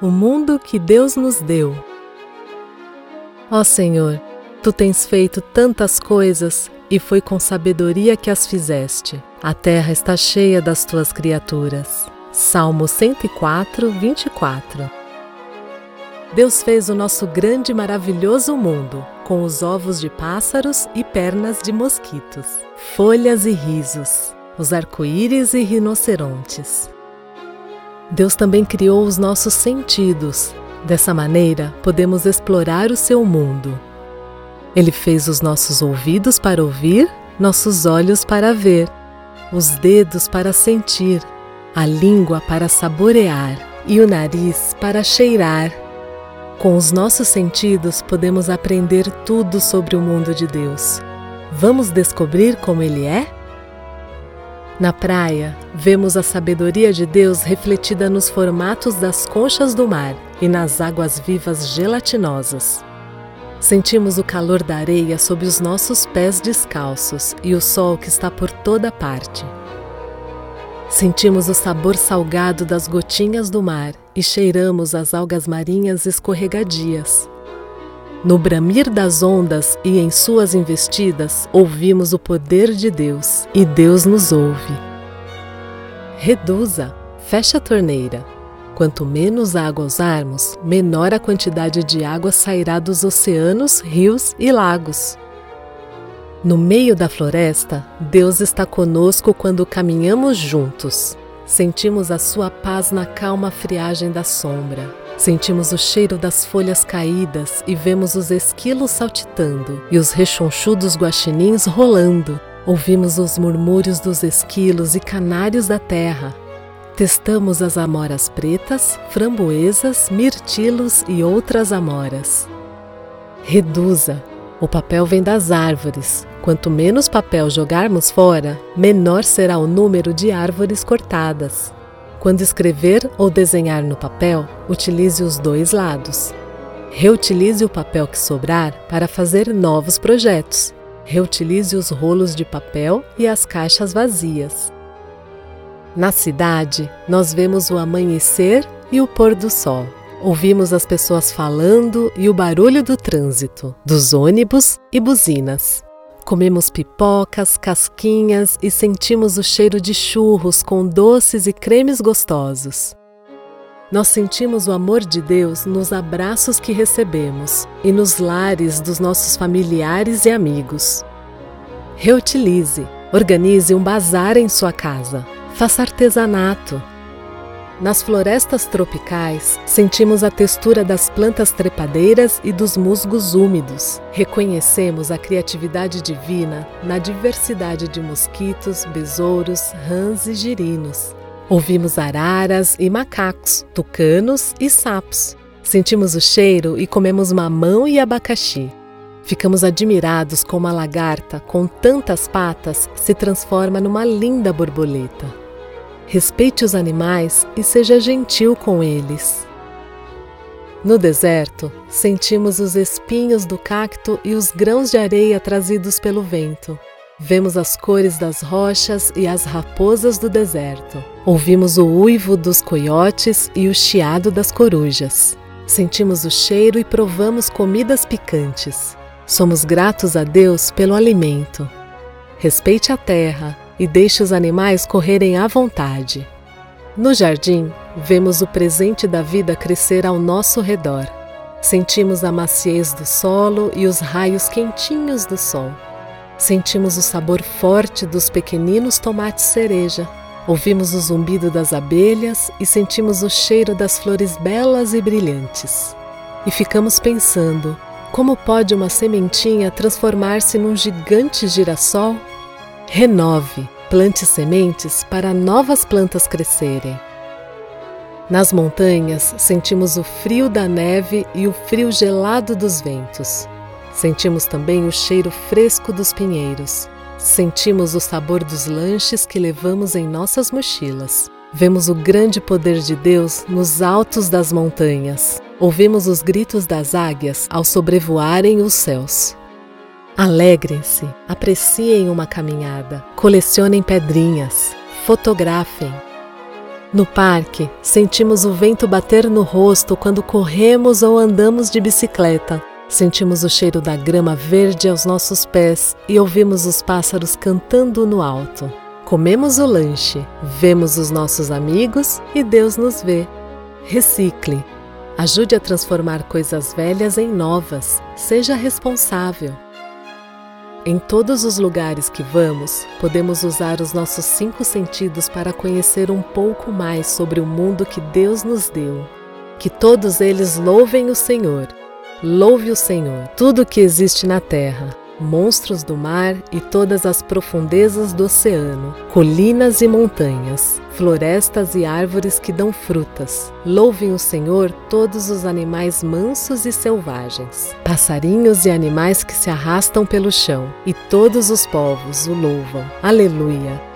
o mundo que Deus nos deu. Ó Senhor, tu tens feito tantas coisas e foi com sabedoria que as fizeste. A terra está cheia das tuas criaturas. Salmo 104, 24. Deus fez o nosso grande e maravilhoso mundo, com os ovos de pássaros e pernas de mosquitos, folhas e risos, os arco-íris e rinocerontes. Deus também criou os nossos sentidos. Dessa maneira, podemos explorar o seu mundo. Ele fez os nossos ouvidos para ouvir, nossos olhos para ver, os dedos para sentir, a língua para saborear e o nariz para cheirar. Com os nossos sentidos, podemos aprender tudo sobre o mundo de Deus. Vamos descobrir como ele é? Na praia, vemos a sabedoria de Deus refletida nos formatos das conchas do mar e nas águas vivas gelatinosas. Sentimos o calor da areia sob os nossos pés descalços e o sol que está por toda parte. Sentimos o sabor salgado das gotinhas do mar e cheiramos as algas marinhas escorregadias. No bramir das ondas e em suas investidas, ouvimos o poder de Deus e Deus nos ouve. Reduza, feche a torneira. Quanto menos água usarmos, menor a quantidade de água sairá dos oceanos, rios e lagos. No meio da floresta, Deus está conosco quando caminhamos juntos. Sentimos a sua paz na calma friagem da sombra. Sentimos o cheiro das folhas caídas e vemos os esquilos saltitando e os rechonchudos guaxinins rolando. Ouvimos os murmúrios dos esquilos e canários da terra. Testamos as amoras pretas, framboesas, mirtilos e outras amoras. Reduza. O papel vem das árvores, Quanto menos papel jogarmos fora, menor será o número de árvores cortadas. Quando escrever ou desenhar no papel, utilize os dois lados. Reutilize o papel que sobrar para fazer novos projetos. Reutilize os rolos de papel e as caixas vazias. Na cidade, nós vemos o amanhecer e o pôr do sol. Ouvimos as pessoas falando e o barulho do trânsito, dos ônibus e buzinas. Comemos pipocas, casquinhas e sentimos o cheiro de churros com doces e cremes gostosos. Nós sentimos o amor de Deus nos abraços que recebemos e nos lares dos nossos familiares e amigos. Reutilize, organize um bazar em sua casa, faça artesanato, nas florestas tropicais, sentimos a textura das plantas trepadeiras e dos musgos úmidos. Reconhecemos a criatividade divina na diversidade de mosquitos, besouros, rãs e girinos. Ouvimos araras e macacos, tucanos e sapos. Sentimos o cheiro e comemos mamão e abacaxi. Ficamos admirados como a lagarta, com tantas patas, se transforma numa linda borboleta. Respeite os animais e seja gentil com eles. No deserto, sentimos os espinhos do cacto e os grãos de areia trazidos pelo vento. Vemos as cores das rochas e as raposas do deserto. Ouvimos o uivo dos coiotes e o chiado das corujas. Sentimos o cheiro e provamos comidas picantes. Somos gratos a Deus pelo alimento. Respeite a terra, e deixe os animais correrem à vontade. No jardim, vemos o presente da vida crescer ao nosso redor. Sentimos a maciez do solo e os raios quentinhos do sol. Sentimos o sabor forte dos pequeninos tomates cereja. Ouvimos o zumbido das abelhas e sentimos o cheiro das flores belas e brilhantes. E ficamos pensando: como pode uma sementinha transformar-se num gigante girassol Renove, plante sementes para novas plantas crescerem. Nas montanhas, sentimos o frio da neve e o frio gelado dos ventos. Sentimos também o cheiro fresco dos pinheiros. Sentimos o sabor dos lanches que levamos em nossas mochilas. Vemos o grande poder de Deus nos altos das montanhas. Ouvimos os gritos das águias ao sobrevoarem os céus. Alegrem-se, apreciem uma caminhada, colecionem pedrinhas, fotografem. No parque, sentimos o vento bater no rosto quando corremos ou andamos de bicicleta. Sentimos o cheiro da grama verde aos nossos pés e ouvimos os pássaros cantando no alto. Comemos o lanche, vemos os nossos amigos e Deus nos vê. Recicle. Ajude a transformar coisas velhas em novas. Seja responsável. Em todos os lugares que vamos, podemos usar os nossos cinco sentidos para conhecer um pouco mais sobre o mundo que Deus nos deu. Que todos eles louvem o Senhor. Louve o Senhor, tudo que existe na terra monstros do mar e todas as profundezas do oceano, colinas e montanhas, florestas e árvores que dão frutas. Louvem o Senhor todos os animais mansos e selvagens, passarinhos e animais que se arrastam pelo chão, e todos os povos o louvam. Aleluia!